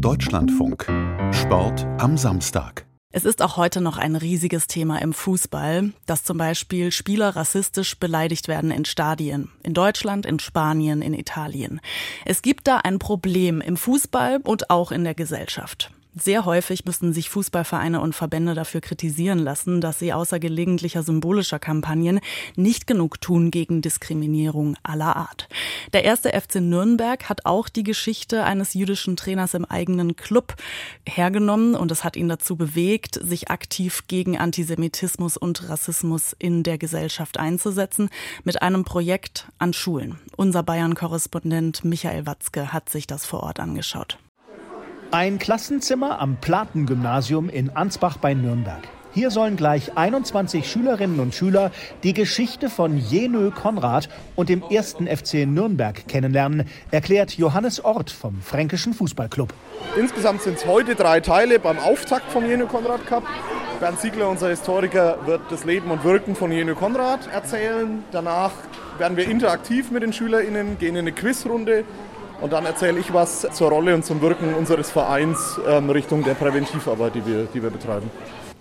Deutschlandfunk. Sport am Samstag. Es ist auch heute noch ein riesiges Thema im Fußball, dass zum Beispiel Spieler rassistisch beleidigt werden in Stadien. In Deutschland, in Spanien, in Italien. Es gibt da ein Problem im Fußball und auch in der Gesellschaft. Sehr häufig müssen sich Fußballvereine und Verbände dafür kritisieren lassen, dass sie außer gelegentlicher symbolischer Kampagnen nicht genug tun gegen Diskriminierung aller Art. Der erste FC Nürnberg hat auch die Geschichte eines jüdischen Trainers im eigenen Club hergenommen und es hat ihn dazu bewegt, sich aktiv gegen Antisemitismus und Rassismus in der Gesellschaft einzusetzen mit einem Projekt an Schulen. Unser Bayern-Korrespondent Michael Watzke hat sich das vor Ort angeschaut. Ein Klassenzimmer am Platengymnasium in Ansbach bei Nürnberg. Hier sollen gleich 21 Schülerinnen und Schüler die Geschichte von Jenö Konrad und dem ersten FC Nürnberg kennenlernen, erklärt Johannes Ort vom Fränkischen Fußballclub. Insgesamt sind es heute drei Teile beim Auftakt vom Jenö Konrad Cup. Bernd Siegler, unser Historiker, wird das Leben und Wirken von Jenö Konrad erzählen. Danach werden wir interaktiv mit den SchülerInnen, gehen in eine Quizrunde und dann erzähle ich was zur Rolle und zum Wirken unseres Vereins ähm, Richtung der Präventivarbeit, die wir, die wir betreiben.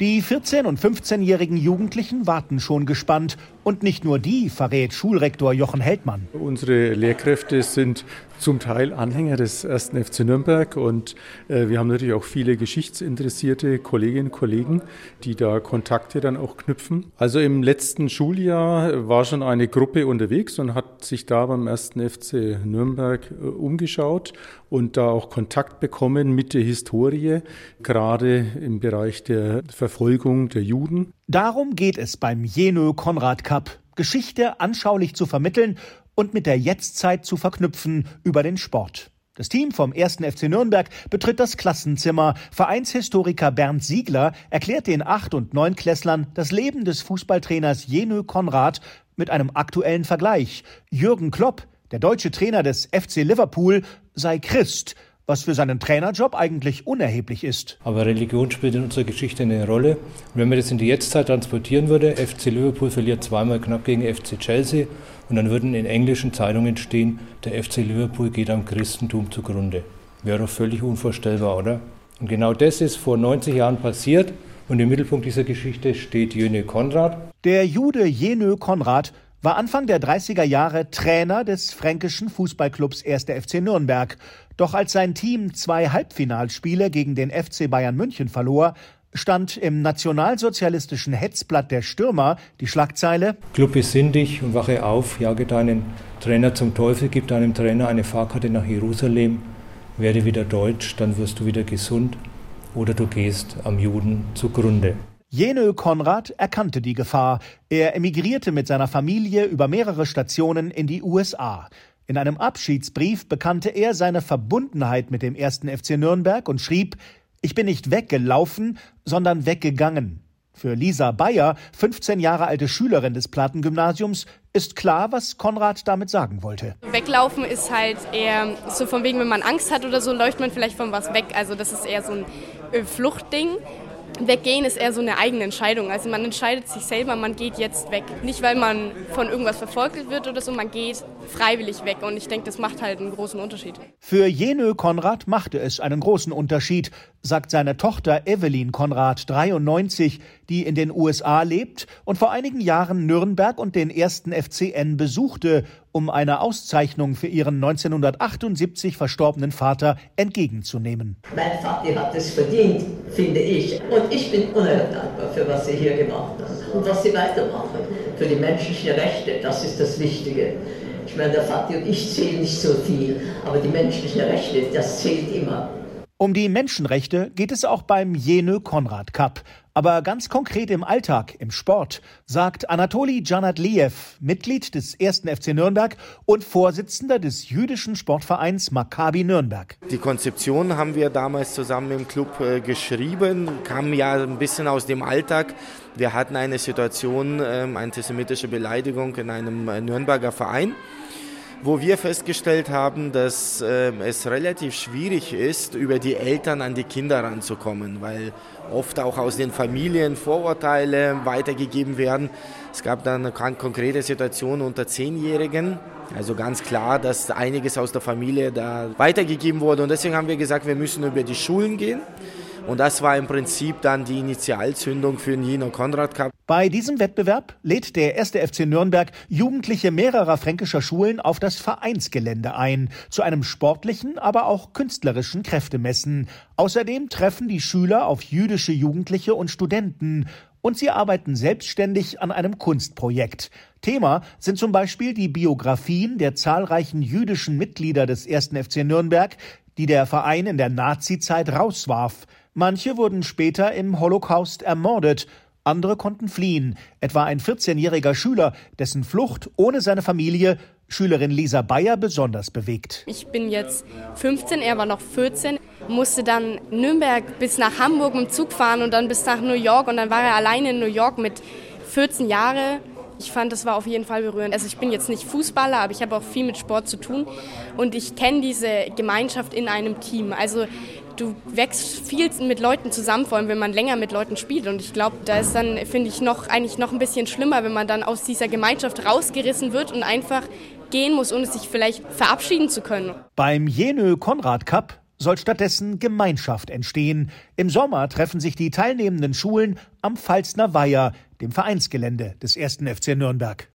Die 14- und 15-jährigen Jugendlichen warten schon gespannt. Und nicht nur die, verrät Schulrektor Jochen Heldmann. Unsere Lehrkräfte sind zum Teil Anhänger des ersten FC Nürnberg und äh, wir haben natürlich auch viele geschichtsinteressierte Kolleginnen und Kollegen, die da Kontakte dann auch knüpfen. Also im letzten Schuljahr war schon eine Gruppe unterwegs und hat sich da beim ersten FC Nürnberg äh, umgeschaut und da auch Kontakt bekommen mit der Historie, gerade im Bereich der Verfolgung der Juden. Darum geht es beim Jenö Konrad Cup. Geschichte anschaulich zu vermitteln und mit der Jetztzeit zu verknüpfen über den Sport. Das Team vom 1. FC Nürnberg betritt das Klassenzimmer. Vereinshistoriker Bernd Siegler erklärt den 8- und 9-Klässlern das Leben des Fußballtrainers Jenö Konrad mit einem aktuellen Vergleich. Jürgen Klopp, der deutsche Trainer des FC Liverpool, sei Christ was für seinen Trainerjob eigentlich unerheblich ist. Aber Religion spielt in unserer Geschichte eine Rolle. Und wenn man das in die Jetztzeit transportieren würde, FC Liverpool verliert zweimal knapp gegen FC Chelsea und dann würden in englischen Zeitungen stehen, der FC Liverpool geht am Christentum zugrunde. Wäre doch völlig unvorstellbar, oder? Und genau das ist vor 90 Jahren passiert und im Mittelpunkt dieser Geschichte steht Jönö Konrad. Der Jude Jenö Konrad war Anfang der 30er Jahre Trainer des fränkischen Fußballclubs 1. FC Nürnberg. Doch als sein Team zwei Halbfinalspiele gegen den FC Bayern München verlor, stand im nationalsozialistischen Hetzblatt der Stürmer die Schlagzeile Club besinn dich und wache auf, jage deinen Trainer zum Teufel, gib deinem Trainer eine Fahrkarte nach Jerusalem, werde wieder deutsch, dann wirst du wieder gesund oder du gehst am Juden zugrunde. Jenö Konrad erkannte die Gefahr. Er emigrierte mit seiner Familie über mehrere Stationen in die USA. In einem Abschiedsbrief bekannte er seine Verbundenheit mit dem ersten FC Nürnberg und schrieb, ich bin nicht weggelaufen, sondern weggegangen. Für Lisa Bayer, 15 Jahre alte Schülerin des Plattengymnasiums, ist klar, was Konrad damit sagen wollte. Weglaufen ist halt eher so von wegen, wenn man Angst hat oder so, läuft man vielleicht von was weg. Also das ist eher so ein äh, Fluchtding. Weggehen ist eher so eine eigene Entscheidung. Also man entscheidet sich selber, man geht jetzt weg. Nicht, weil man von irgendwas verfolgt wird oder so, man geht freiwillig weg. Und ich denke, das macht halt einen großen Unterschied. Für Jenö Konrad machte es einen großen Unterschied, sagt seine Tochter Evelyn Konrad, 93, die in den USA lebt und vor einigen Jahren Nürnberg und den ersten FCN besuchte, um eine Auszeichnung für ihren 1978 verstorbenen Vater entgegenzunehmen. Mein Vater hat es verdient, finde ich. Und ich bin unerhört dankbar für was Sie hier gemacht haben und was Sie weitermachen. Für die menschlichen Rechte, das ist das Wichtige. Ich meine, der Vater und ich zählen nicht so viel, aber die menschlichen Rechte, das zählt immer. Um die Menschenrechte geht es auch beim Jenö Konrad Cup. Aber ganz konkret im Alltag, im Sport, sagt Anatoli Janadliev, Mitglied des 1. FC Nürnberg und Vorsitzender des jüdischen Sportvereins Maccabi Nürnberg. Die Konzeption haben wir damals zusammen im Club äh, geschrieben, kam ja ein bisschen aus dem Alltag. Wir hatten eine Situation, äh, antisemitische Beleidigung in einem äh, Nürnberger Verein wo wir festgestellt haben, dass äh, es relativ schwierig ist, über die Eltern an die Kinder ranzukommen, weil oft auch aus den Familien Vorurteile weitergegeben werden. Es gab dann eine konkrete Situation unter Zehnjährigen. Also ganz klar, dass einiges aus der Familie da weitergegeben wurde. Und deswegen haben wir gesagt, wir müssen über die Schulen gehen. Und das war im Prinzip dann die Initialzündung für den Jeno Konrad Cup. Bei diesem Wettbewerb lädt der erste FC Nürnberg Jugendliche mehrerer fränkischer Schulen auf das Vereinsgelände ein, zu einem sportlichen, aber auch künstlerischen Kräftemessen. Außerdem treffen die Schüler auf jüdische Jugendliche und Studenten und sie arbeiten selbstständig an einem Kunstprojekt. Thema sind zum Beispiel die Biografien der zahlreichen jüdischen Mitglieder des ersten FC Nürnberg, die der Verein in der Nazizeit rauswarf. Manche wurden später im Holocaust ermordet, andere konnten fliehen, etwa ein 14-jähriger Schüler, dessen Flucht ohne seine Familie Schülerin Lisa Bayer besonders bewegt. Ich bin jetzt 15, er war noch 14, musste dann Nürnberg bis nach Hamburg dem Zug fahren und dann bis nach New York und dann war er alleine in New York mit 14 Jahren. Ich fand, das war auf jeden Fall berührend. Also ich bin jetzt nicht Fußballer, aber ich habe auch viel mit Sport zu tun und ich kenne diese Gemeinschaft in einem Team. Also du wächst viel mit Leuten zusammen, vor allem wenn man länger mit Leuten spielt. Und ich glaube, da ist dann, finde ich, noch eigentlich noch ein bisschen schlimmer, wenn man dann aus dieser Gemeinschaft rausgerissen wird und einfach gehen muss, ohne sich vielleicht verabschieden zu können. Beim Jenö Konrad Cup soll stattdessen Gemeinschaft entstehen. Im Sommer treffen sich die teilnehmenden Schulen am Pfalzner Weiher, dem Vereinsgelände des ersten FC Nürnberg.